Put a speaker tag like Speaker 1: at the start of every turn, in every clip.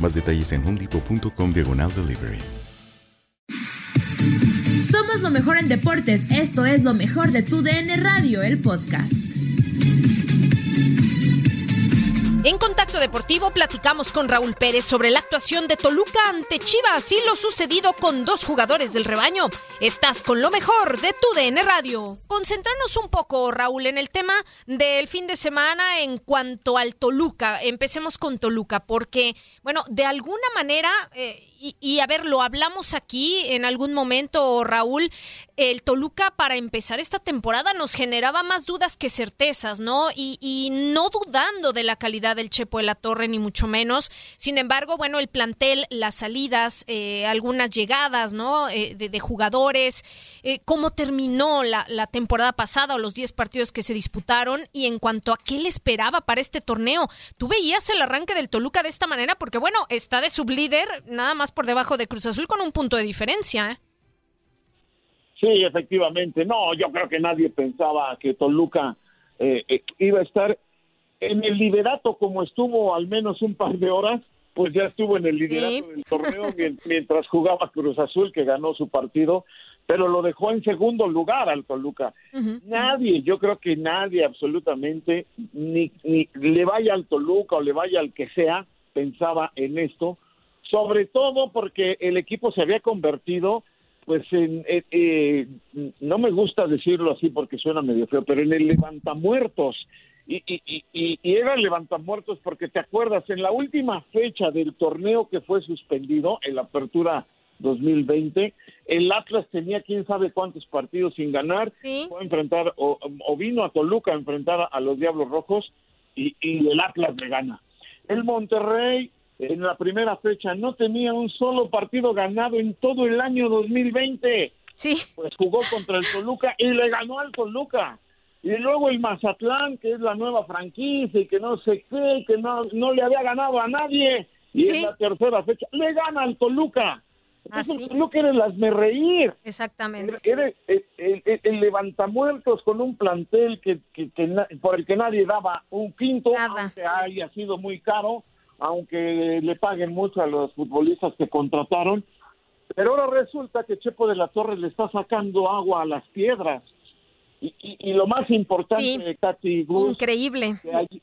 Speaker 1: Más detalles en homedepot.com diagonal delivery.
Speaker 2: Somos lo mejor en deportes. Esto es lo mejor de tu DN Radio, el podcast.
Speaker 3: En Contacto Deportivo platicamos con Raúl Pérez sobre la actuación de Toluca ante Chivas y lo sucedido con dos jugadores del rebaño. Estás con lo mejor de tu DN Radio. Concentrarnos un poco, Raúl, en el tema del fin de semana en cuanto al Toluca. Empecemos con Toluca, porque, bueno, de alguna manera, eh, y, a ver, lo hablamos aquí en algún momento, Raúl, el Toluca para empezar esta temporada nos generaba más dudas que certezas, ¿no? Y, y no dudando de la calidad del Chepo de la Torre, ni mucho menos. Sin embargo, bueno, el plantel, las salidas, eh, algunas llegadas, ¿no? Eh, de, de, jugadores, eh, cómo terminó la, la, temporada pasada o los 10 partidos que se disputaron y en cuanto a qué le esperaba para este torneo. ¿Tú veías el arranque del Toluca de esta manera? Porque, bueno, está de sublíder, nada más por debajo de Cruz Azul con un punto de diferencia, ¿eh?
Speaker 4: Sí, efectivamente. No, yo creo que nadie pensaba que Toluca eh, eh, iba a estar en el liderato como estuvo al menos un par de horas, pues ya estuvo en el liderato sí. del torneo mientras jugaba Cruz Azul, que ganó su partido, pero lo dejó en segundo lugar al Toluca. Uh -huh. Nadie, yo creo que nadie absolutamente, ni, ni le vaya al Toluca o le vaya al que sea, pensaba en esto, sobre todo porque el equipo se había convertido pues en, eh, eh, no me gusta decirlo así porque suena medio feo, pero en el levantamuertos. Y, y, y, y era levantamuertos porque te acuerdas, en la última fecha del torneo que fue suspendido, en la apertura 2020, el Atlas tenía quién sabe cuántos partidos sin ganar,
Speaker 3: ¿Sí?
Speaker 4: fue a enfrentar, o, o, vino a Toluca a enfrentar a los Diablos Rojos y, y el Atlas le gana. El Monterrey en la primera fecha no tenía un solo partido ganado en todo el año 2020.
Speaker 3: Sí.
Speaker 4: Pues jugó contra el Toluca y le ganó al Toluca. Y luego el Mazatlán, que es la nueva franquicia y que no sé qué, que no, no le había ganado a nadie. Y
Speaker 3: sí.
Speaker 4: en la tercera fecha le gana al Toluca. Entonces,
Speaker 3: ¿Ah,
Speaker 4: el Toluca era el.
Speaker 3: Exactamente.
Speaker 4: Era el, el, el, el, levantamuertos con un plantel que, que, que, por el que nadie daba un quinto,
Speaker 3: Nada.
Speaker 4: aunque haya sido muy caro aunque le paguen mucho a los futbolistas que contrataron. Pero ahora resulta que Chepo de la Torre le está sacando agua a las piedras. Y, y, y lo más importante,
Speaker 3: sí.
Speaker 4: Katy Gus,
Speaker 3: Increíble.
Speaker 4: Ayer,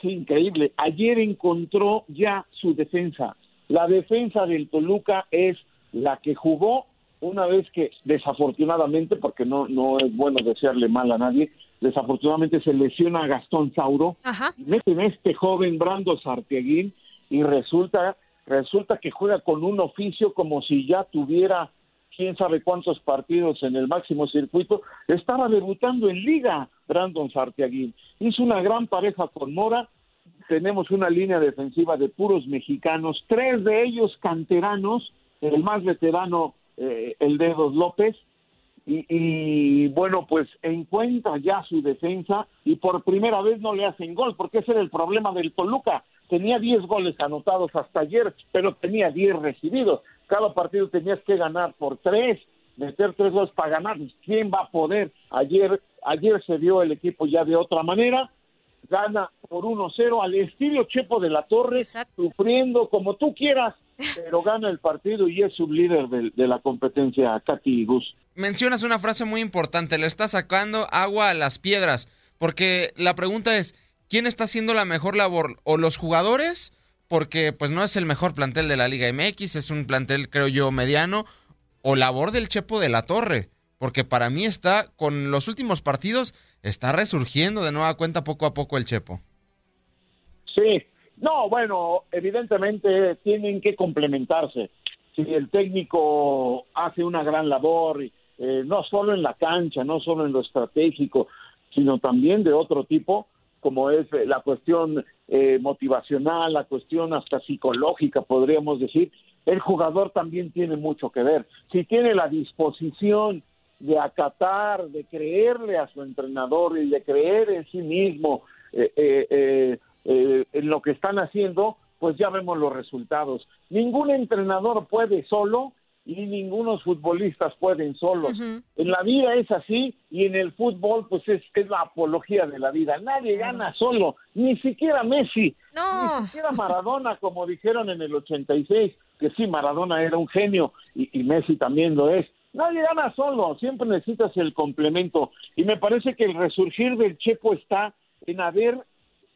Speaker 4: sí, increíble. Ayer encontró ya su defensa. La defensa del Toluca es la que jugó una vez que, desafortunadamente, porque no, no es bueno desearle mal a nadie, desafortunadamente se lesiona a Gastón Sauro,
Speaker 3: Ajá.
Speaker 4: y meten a este joven Brando Sartiaguín y resulta resulta que juega con un oficio como si ya tuviera quién sabe cuántos partidos en el máximo circuito, estaba debutando en liga Brandon Sartiaguín. Hizo una gran pareja con Mora, tenemos una línea defensiva de puros mexicanos, tres de ellos canteranos, el más veterano, eh, el Dedos López, y, y, bueno, pues encuentra ya su defensa y por primera vez no le hacen gol, porque ese era el problema del Toluca. Tenía 10 goles anotados hasta ayer, pero tenía 10 recibidos. Cada partido tenías que ganar por 3, meter 3 goles para ganar. ¿Quién va a poder? Ayer, ayer se vio el equipo ya de otra manera gana por 1-0 al estilo Chepo de la Torre, sufriendo como tú quieras, pero gana el partido y es sublíder de, de la competencia, Katy Gus.
Speaker 5: Mencionas una frase muy importante, le está sacando agua a las piedras, porque la pregunta es, ¿quién está haciendo la mejor labor? ¿O los jugadores? Porque pues no es el mejor plantel de la Liga MX, es un plantel creo yo mediano, o labor del Chepo de la Torre, porque para mí está con los últimos partidos está resurgiendo de nueva cuenta poco a poco el Chepo.
Speaker 4: Sí, no, bueno, evidentemente tienen que complementarse. Si el técnico hace una gran labor, eh, no solo en la cancha, no solo en lo estratégico, sino también de otro tipo, como es eh, la cuestión eh, motivacional, la cuestión hasta psicológica, podríamos decir, el jugador también tiene mucho que ver. Si tiene la disposición de acatar, de creerle a su entrenador y de creer en sí mismo eh, eh, en lo que están haciendo, pues ya vemos los resultados. Ningún entrenador puede solo y ningunos futbolistas pueden solos. En la vida es así y en el fútbol pues es, es la apología de la vida. Nadie gana solo, ni siquiera Messi, ni siquiera Maradona, como dijeron en el 86, que sí, Maradona era un genio y, y Messi también lo es. Nadie gana solo, siempre necesitas el complemento. Y me parece que el resurgir del Chepo está en haber,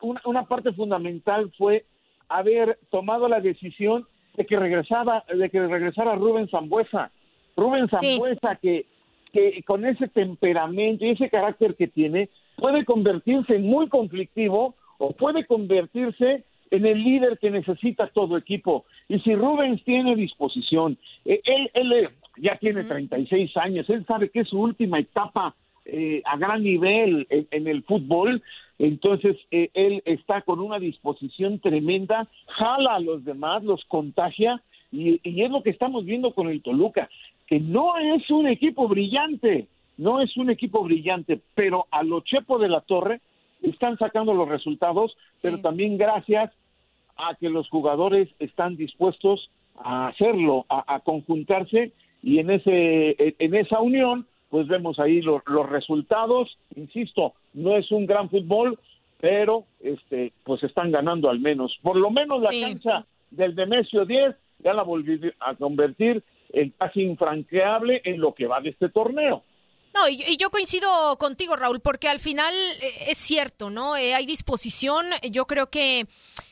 Speaker 4: una, una parte fundamental fue haber tomado la decisión de que regresaba, de que regresara Rubén Zambuesa. Rubén Zambuesa que, que con ese temperamento y ese carácter que tiene, puede convertirse en muy conflictivo o puede convertirse en el líder que necesita todo equipo. Y si Rubens tiene disposición, eh, él, él, ya tiene 36 años, él sabe que es su última etapa eh, a gran nivel en, el fútbol, entonces eh, él está con una disposición tremenda, jala a los demás, los contagia, y, y es lo que estamos viendo con el Toluca, que no es un equipo brillante, no es un equipo brillante, pero a lo Chepo de la Torre están sacando los resultados, pero también gracias a que los jugadores están dispuestos a hacerlo, a, a conjuntarse y en ese en esa unión pues vemos ahí los, los resultados. Insisto no es un gran fútbol pero este pues están ganando al menos por lo menos la cancha del Demesio 10 ya la volví a convertir en casi infranqueable en lo que va de este torneo
Speaker 3: no, y, yo coincido contigo, Raúl, porque al final eh, es cierto, ¿no? Eh, hay disposición. Yo creo que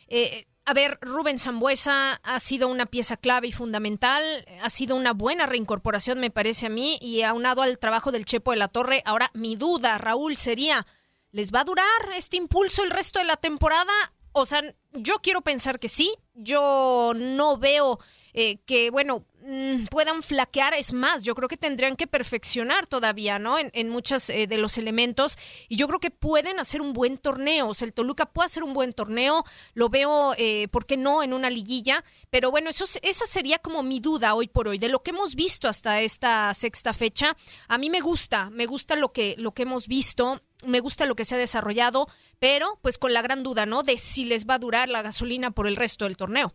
Speaker 3: eh, a ver, Rubén Zambuesa ha sido una pieza clave y fundamental, ha sido una buena reincorporación, me parece a mí, y aunado al trabajo del Chepo de la Torre. Ahora, mi duda, Raúl, sería, ¿les va a durar este impulso el resto de la temporada? O sea, yo quiero pensar que sí, yo no veo eh, que, bueno, Mm, puedan flaquear, es más, yo creo que tendrían que perfeccionar todavía, ¿no? En, muchos eh, de los elementos y yo creo que pueden hacer un buen torneo, o sea, el Toluca puede hacer un buen torneo, lo veo, eh, ¿por qué no?, en una liguilla, pero bueno, eso, esa sería como mi duda hoy por hoy, de lo que hemos visto hasta esta sexta fecha, a mí me gusta, me gusta lo que, lo que hemos visto, me gusta lo que se ha desarrollado, pero pues con la gran duda, ¿no? De si les va a durar la gasolina por el resto del torneo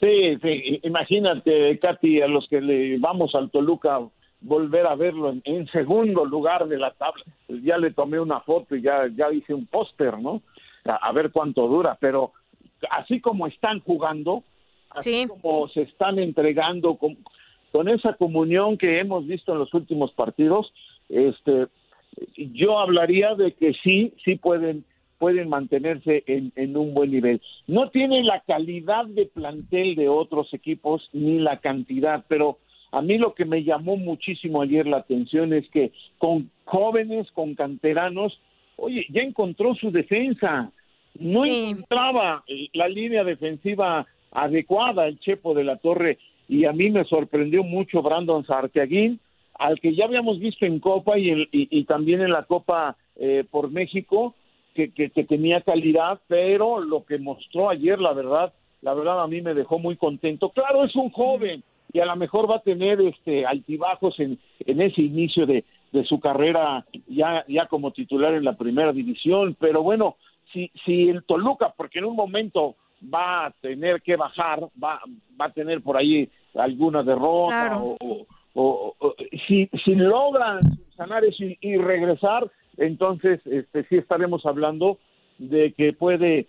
Speaker 4: Sí, sí, imagínate, Katy, a los que le vamos al Toluca volver a verlo en, segundo lugar de la tabla. Ya le tomé una foto y ya, ya hice un póster, ¿no? A, ver cuánto dura, pero así como están jugando, así como se están entregando con, con esa comunión que hemos visto en los últimos partidos, este, yo hablaría de que sí, sí pueden pueden mantenerse en, en, un buen nivel. No tienen la calidad de plantel de otros equipos ni la cantidad, pero a mí lo que me llamó muchísimo ayer la atención es que con jóvenes, con canteranos, oye, ya encontró su defensa. No encontraba la línea defensiva adecuada el Chepo de la Torre y a mí me sorprendió mucho Brandon Sartiaguín, al que ya habíamos visto en Copa y, y, también en la Copa eh, por México, que, que, que tenía calidad, pero lo que mostró ayer, la verdad, la verdad a mí me dejó muy contento. Claro, es un joven, y a lo mejor va a tener este altibajos en, en ese inicio de, de su carrera ya, ya como titular en la primera división, pero bueno, si, si el Toluca, porque en un momento va a tener que bajar, va, va a tener por ahí alguna derrota o, o, si, si logran sanar eso y, y, regresar, entonces este sí estaremos hablando de que puede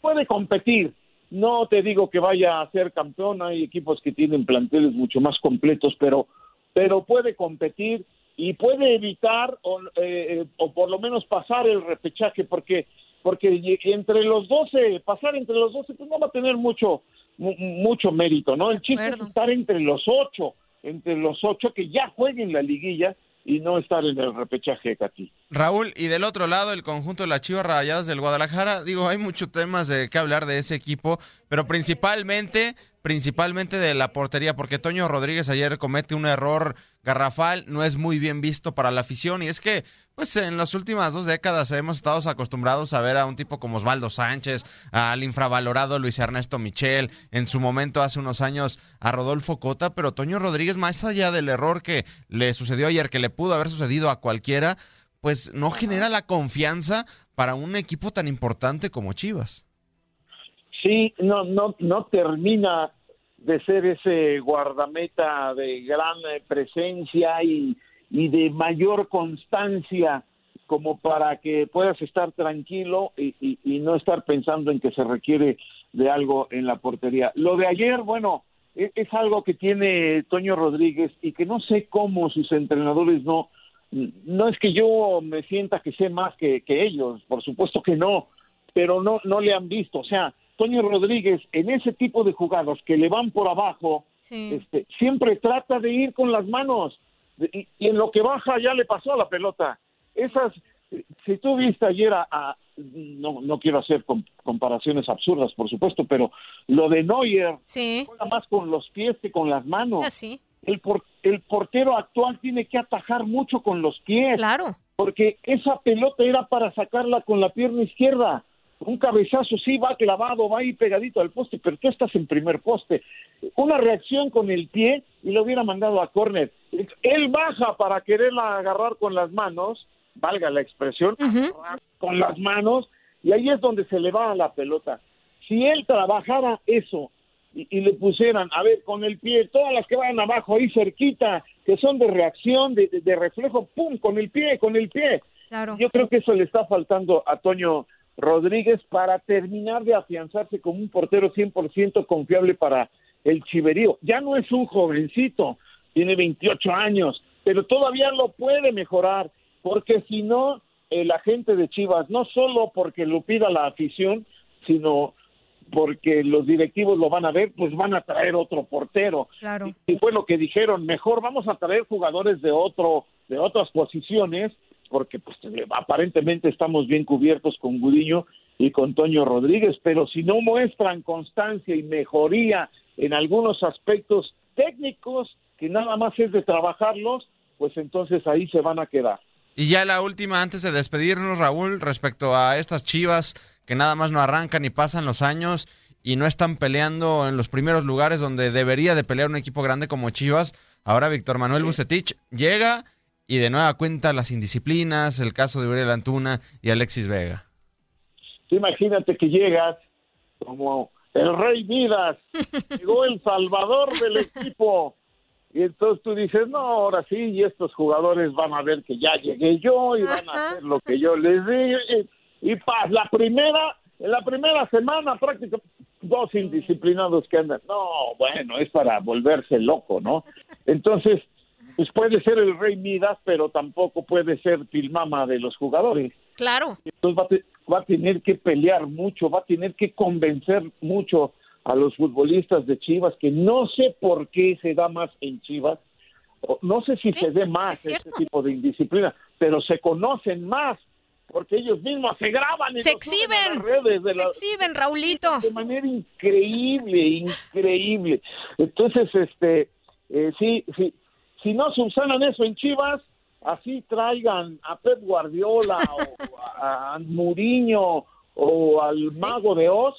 Speaker 4: puede competir no te digo que vaya a ser campeón, hay equipos que tienen planteles mucho más completos, pero, pero puede competir y puede evitar o, eh, o por lo menos pasar el repechaje, porque porque entre los 12, pasar entre los 12, pues no va a tener mucho mucho mérito, ¿no? El chiste es estar entre los ocho, entre los ocho que ya jueguen la liguilla y no estar en el repechaje, Katy.
Speaker 5: Raúl, y del otro lado, el conjunto de las Chivas Rayadas del Guadalajara, digo, hay muchos temas de qué hablar de ese equipo, pero principalmente, principalmente de la portería, porque Toño Rodríguez ayer comete un error garrafal, no es muy bien visto para la afición, y es que pues en las últimas dos décadas hemos estado acostumbrados a ver a un tipo como Osvaldo Sánchez, al infravalorado Luis Ernesto Michel, en su momento hace unos años a Rodolfo Cota, pero Toño Rodríguez, más allá del error que le sucedió ayer, que le pudo haber sucedido a cualquiera, pues no genera la confianza para un equipo tan importante como Chivas.
Speaker 4: Sí, no, no, no termina de ser ese guardameta de gran eh, presencia y y de mayor constancia como para que puedas estar tranquilo y, no estar pensando en que se requiere de algo en la portería. Lo de ayer, bueno, es, es, algo que tiene Toño Rodríguez y que no sé cómo sus entrenadores no, no es que yo me sienta que sé más que, que ellos, por supuesto que no, pero no, no le han visto. O sea, Toño Rodríguez en ese tipo de jugados que le van por abajo, este, siempre trata de ir con las manos y, en lo que baja ya le pasó a la pelota. Esas, si tú viste ayer a, no, no quiero hacer comparaciones absurdas, por supuesto, pero lo de Neuer juega más con los pies que con las manos.
Speaker 3: Ah,
Speaker 4: el, el portero actual tiene que atajar mucho con los pies.
Speaker 3: Claro.
Speaker 4: Porque esa pelota era para sacarla con la pierna izquierda un cabezazo sí va clavado, va ahí pegadito al poste, pero tú estás en primer poste. Una reacción con el pie y lo hubiera mandado a córner. Él baja para quererla agarrar con las manos, valga la expresión, con las manos, y ahí es donde se le va a la pelota. Si él trabajara eso y, le pusieran, a ver, con el pie, todas las que van abajo ahí cerquita, que son de reacción, de, de reflejo, pum, con el pie, con el pie.
Speaker 3: Claro.
Speaker 4: Yo creo que eso le está faltando a Toño Rodríguez para terminar de afianzarse como un portero 100% confiable para el Chiverío. Ya no es un jovencito, tiene 28 años, pero todavía lo puede mejorar, porque si no, el agente de Chivas, no solo porque lo pida la afición, sino porque los directivos lo van a ver, pues van a traer otro portero.
Speaker 3: Claro.
Speaker 4: Y, fue lo que dijeron, mejor vamos a traer jugadores de otro de otras posiciones porque pues aparentemente estamos bien cubiertos con Gudiño y con Toño Rodríguez, pero si no muestran constancia y mejoría en algunos aspectos técnicos, que nada más es de trabajarlos, pues entonces ahí se van a quedar.
Speaker 5: Y ya la última, antes de despedirnos, Raúl, respecto a estas chivas que nada más no arrancan y pasan los años y no están peleando en los primeros lugares donde debería de pelear un equipo grande como Chivas. Ahora Víctor Manuel Bucetich llega y de nueva cuenta las indisciplinas, el caso de Uriel Antuna y Alexis Vega.
Speaker 4: Imagínate que llegas como el rey Midas, llegó el salvador del equipo. Y entonces tú dices, no, ahora sí, y estos jugadores van a ver que ya llegué yo y van a hacer lo que yo les digo. Y, y paz, la primera, En la primera semana prácticamente dos indisciplinados que andan. No, bueno, es para volverse loco, ¿no? Entonces, pues puede ser el rey Midas, pero tampoco puede ser Pilmama de los jugadores.
Speaker 3: Claro.
Speaker 4: Entonces va a, te- va a tener que pelear mucho, va a tener que convencer mucho a los futbolistas de Chivas, que no sé por qué se da más en Chivas, no sé si se dé más este tipo de indisciplina, pero se conocen más, porque ellos mismos se graban y
Speaker 3: Se exhiben.
Speaker 4: las redes de
Speaker 3: Se
Speaker 4: la-
Speaker 3: exhiben, Raulito.
Speaker 4: de manera increíble, increíble. Entonces, este, eh, sí, sí, si no subsanan eso en Chivas, así traigan a Pep Guardiola o a, Mourinho o al Mago de Oz,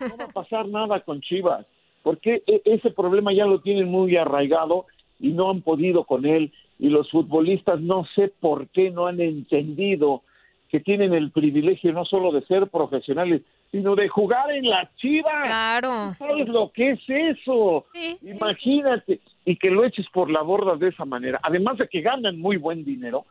Speaker 4: no va a pasar nada con Chivas, porque e- ese problema ya lo tienen muy arraigado y no han podido con él y los futbolistas no sé por qué no han entendido que tienen el privilegio no solo de ser profesionales, sino de jugar en las Chivas.
Speaker 3: Claro.
Speaker 4: ¿Sabes lo que es eso? Imagínate. Y que lo eches por la borda de esa manera. Además de que ganan muy buen dinero,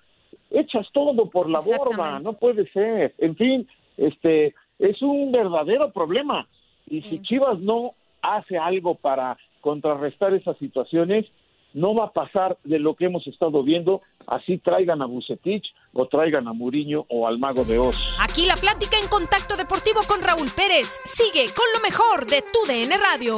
Speaker 4: echas todo por la borda. No puede ser. En fin, este es un verdadero problema. Y si Chivas no hace algo para contrarrestar esas situaciones, no va a pasar de lo que hemos estado viendo, así traigan a Bucetich o traigan a Muriño o al Mago de Oz.
Speaker 3: Aquí la plática en contacto deportivo con Raúl Pérez. Sigue con lo mejor de tu DN Radio.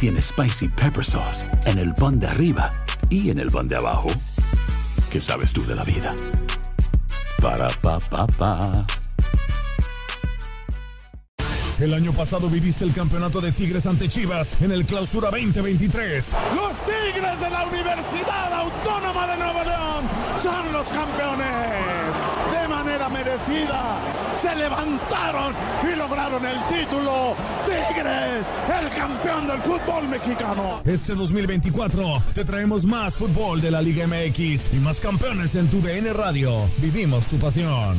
Speaker 6: tiene Spicy Pepper Sauce en el pan de arriba y en el pan de abajo, ¿qué sabes tú de la vida? Para, pa, pa, pa.
Speaker 7: El año pasado viviste el campeonato de Tigres ante Chivas en el Clausura 2023.
Speaker 8: Los Tigres de la Universidad Autónoma de Nuevo León son los campeones. De merecida, se levantaron y lograron el título. Tigres, el campeón del fútbol mexicano.
Speaker 7: Este 2024 te traemos más fútbol de la Liga MX y más campeones en tu DN Radio. Vivimos tu pasión.